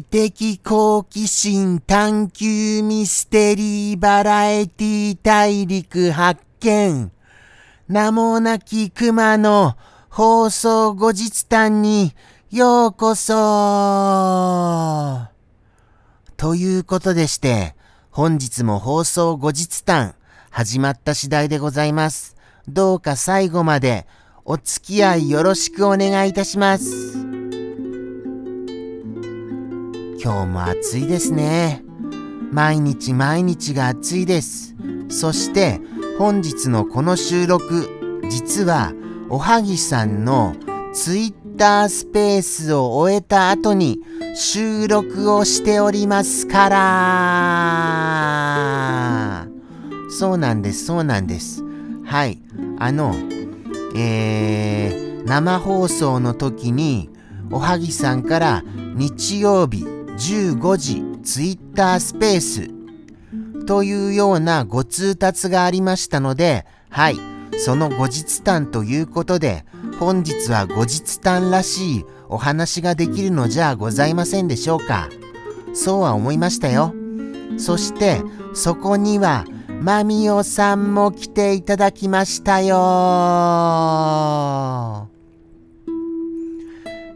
知的好奇心探求ミステリーバラエティ大陸発見。名もなき熊の放送後日談にようこそということでして、本日も放送後日談始まった次第でございます。どうか最後までお付き合いよろしくお願いいたします。今日も暑いですね。毎日毎日が暑いです。そして本日のこの収録、実はおはぎさんのツイッタースペースを終えた後に収録をしておりますから。そうなんです、そうなんです。はい。あの、えー、生放送の時におはぎさんから日曜日15時ツイッタースペースというようなご通達がありましたので、はい、その後日談ということで、本日は後日談らしいお話ができるのじゃございませんでしょうか。そうは思いましたよ。そして、そこには、マミオさんも来ていただきましたよ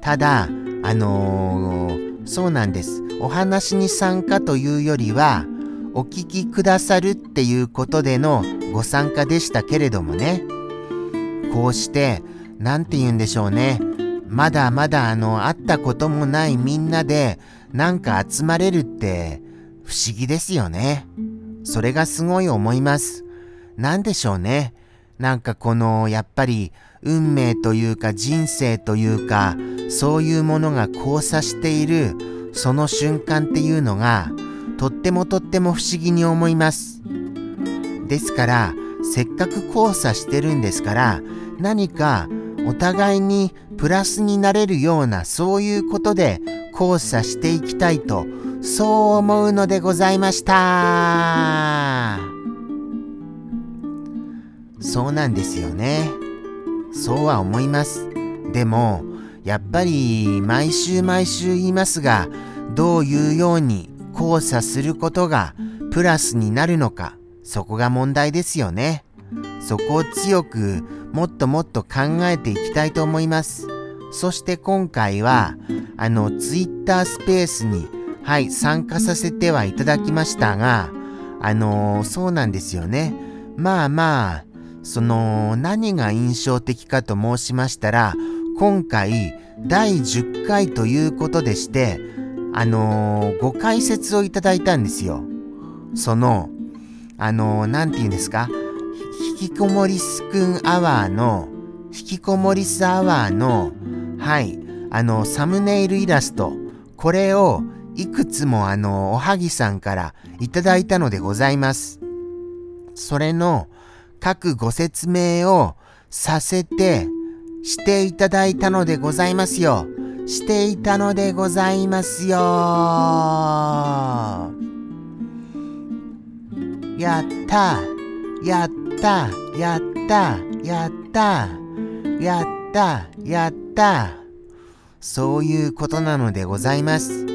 ただ、あのーそうなんです。お話に参加というよりは、お聞きくださるっていうことでのご参加でしたけれどもね。こうして、なんて言うんでしょうね。まだまだあの、会ったこともないみんなで、なんか集まれるって不思議ですよね。それがすごい思います。なんでしょうね。なんかこの、やっぱり、運命というか人生というか、そういうものが交差しているその瞬間っていうのがとってもとっても不思議に思います。ですからせっかく交差してるんですから何かお互いにプラスになれるようなそういうことで交差していきたいとそう思うのでございました。そうなんですよね。そうは思います。でもやっぱり毎週毎週言いますが、どういうように交差することがプラスになるのか、そこが問題ですよね。そこを強くもっともっと考えていきたいと思います。そして今回は、あの、ツイッタースペースに、はい、参加させてはいただきましたが、あのー、そうなんですよね。まあまあ、その、何が印象的かと申しましたら、今回第10回ということでして、あのー、ご解説をいただいたんですよ。その、あのー、て言うんですか、引きこもりすくんアワーの、引きこもりすアワーの、はい、あの、サムネイルイラスト、これをいくつもあの、おはぎさんからいただいたのでございます。それの各ご説明をさせてしていただいたのでございますよ。していたのでございますよ。やったやったやったやったやったやったそういうことなのでございます。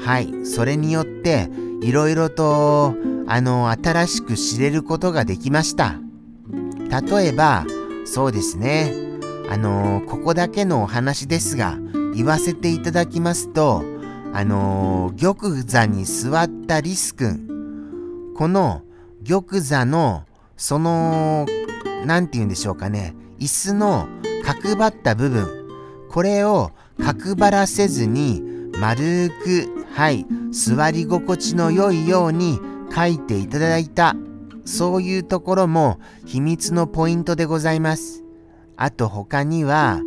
はい。それによって、いろいろと、あの、新しく知れることができました。例えば、そうですね。あのー、ここだけのお話ですが、言わせていただきますと、あのー、玉座に座ったリス君、この玉座の、その、なんて言うんでしょうかね、椅子の角張った部分、これを角張らせずに、丸く、はい、座り心地の良いように書いていただいた、そういうところも秘密のポイントでございます。あと他には、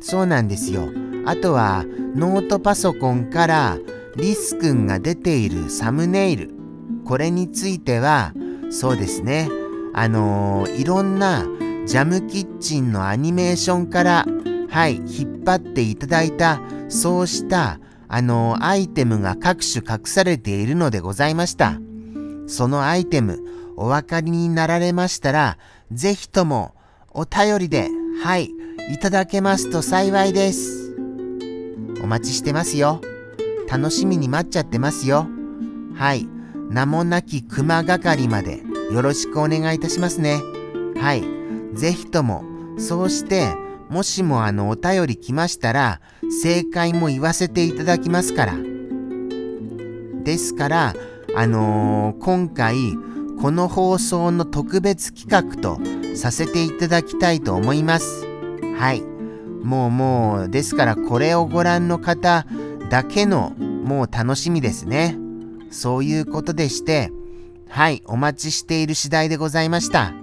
そうなんですよ。あとはノートパソコンからリス君が出ているサムネイル。これについては、そうですね。あのー、いろんなジャムキッチンのアニメーションから、はい、引っ張っていただいた、そうした、あのー、アイテムが各種隠されているのでございました。そのアイテム、お分かりになられましたら、ぜひとも、お便りで、はい、いただけますと幸いです。お待ちしてますよ。楽しみに待っちゃってますよ。はい。名もなき熊係までよろしくお願いいたしますね。はい。ぜひとも、そうして、もしもあのお便り来ましたら、正解も言わせていただきますから。ですから、あのー、今回、この放送の特別企画とさせていただきたいと思います。はい。もうもう、ですからこれをご覧の方だけのもう楽しみですね。そういうことでして、はい、お待ちしている次第でございました。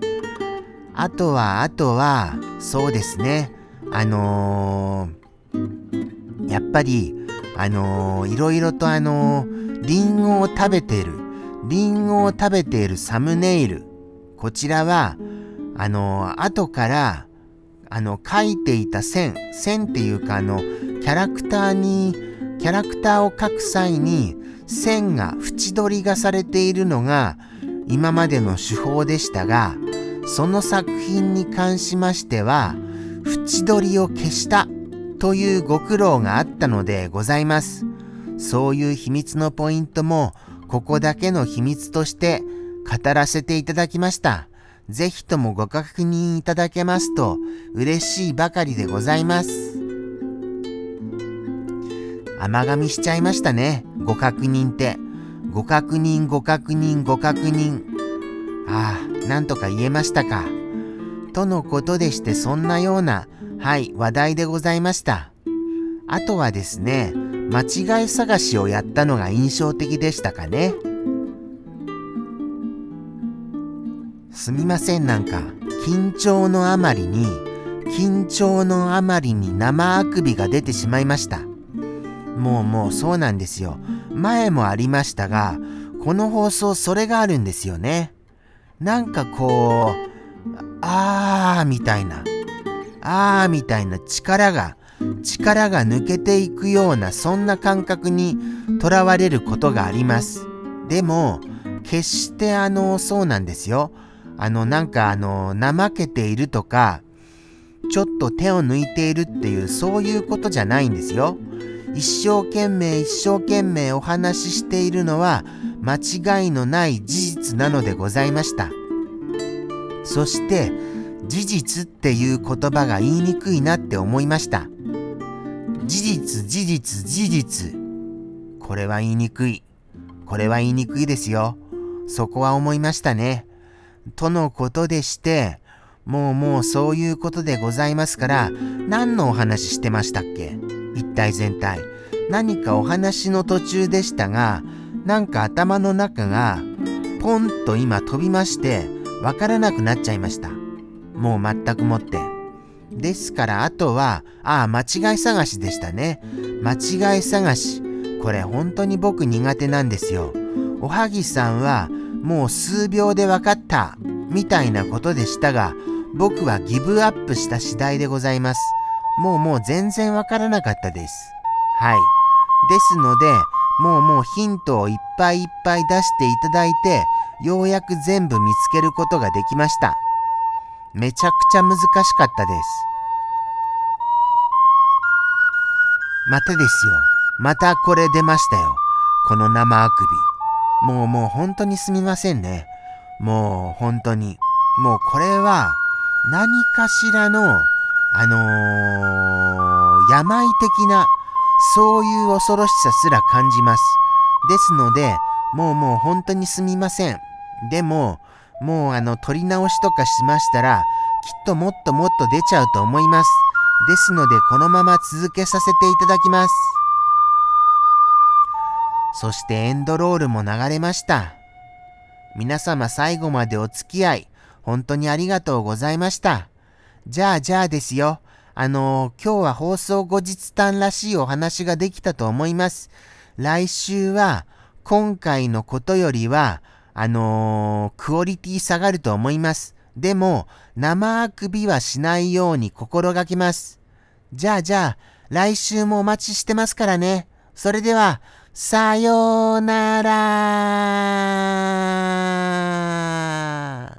あとは、あとは、そうですね。あのー、やっぱり、あのー、いろいろとあのー、リンゴを食べてる、リンゴを食べているサムネイル。こちらは、あの、後から、あの、書いていた線、線っていうか、あの、キャラクターに、キャラクターを描く際に、線が縁取りがされているのが、今までの手法でしたが、その作品に関しましては、縁取りを消したというご苦労があったのでございます。そういう秘密のポイントも、ここだけの秘密として語らせていただきました。ぜひともご確認いただけますと嬉しいばかりでございます。甘噛みしちゃいましたね。ご確認って。ご確認、ご確認、ご確認。ああ、なんとか言えましたか。とのことでしてそんなような、はい、話題でございました。あとはですね、間違い探しをやったのが印象的でしたかね？すみませんなんか緊張のあまりに緊張のあまりに生あくびが出てしまいました。もうもうそうなんですよ。前もありましたがこの放送それがあるんですよね。なんかこうあーみたいなあーみたいな力が力が抜けていくようなそんな感覚にとらわれることがありますでも決してあのそうなんですよあの、なんかあの、怠けているとか、ちょっと手を抜いているっていう、そういうことじゃないんですよ。一生懸命一生懸命お話ししているのは間違いのない事実なのでございました。そして、事実っていう言葉が言いにくいなって思いました。事実、事実、事実。これは言いにくい。これは言いにくいですよ。そこは思いましたね。とのことでして、もうもうそういうことでございますから、何のお話してましたっけ？一体全体。何かお話の途中でしたが、なんか頭の中が、ポンと今飛びまして、わからなくなっちゃいました。もう全くもって。ですからあとは、ああ、間違い探しでしたね。間違い探し。これ本当に僕苦手なんですよ。おはぎさんはもう数秒で分かったみたいなことでしたが僕はギブアップした次第でございますもうもう全然分からなかったですはいですのでもうもうヒントをいっぱいいっぱい出していただいてようやく全部見つけることができましためちゃくちゃ難しかったですまたですよまたこれ出ましたよこの生あくびもうもう本当にすみませんね。もう本当に。もうこれは何かしらの、あのー、病的な、そういう恐ろしさすら感じます。ですので、もうもう本当にすみません。でも、もうあの、撮り直しとかしましたら、きっともっともっと出ちゃうと思います。ですので、このまま続けさせていただきます。そしてエンドロールも流れました。皆様最後までお付き合い、本当にありがとうございました。じゃあじゃあですよ。あのー、今日は放送後日談らしいお話ができたと思います。来週は、今回のことよりは、あのー、クオリティ下がると思います。でも、生あくびはしないように心がけます。じゃあじゃあ、来週もお待ちしてますからね。それでは、さようなら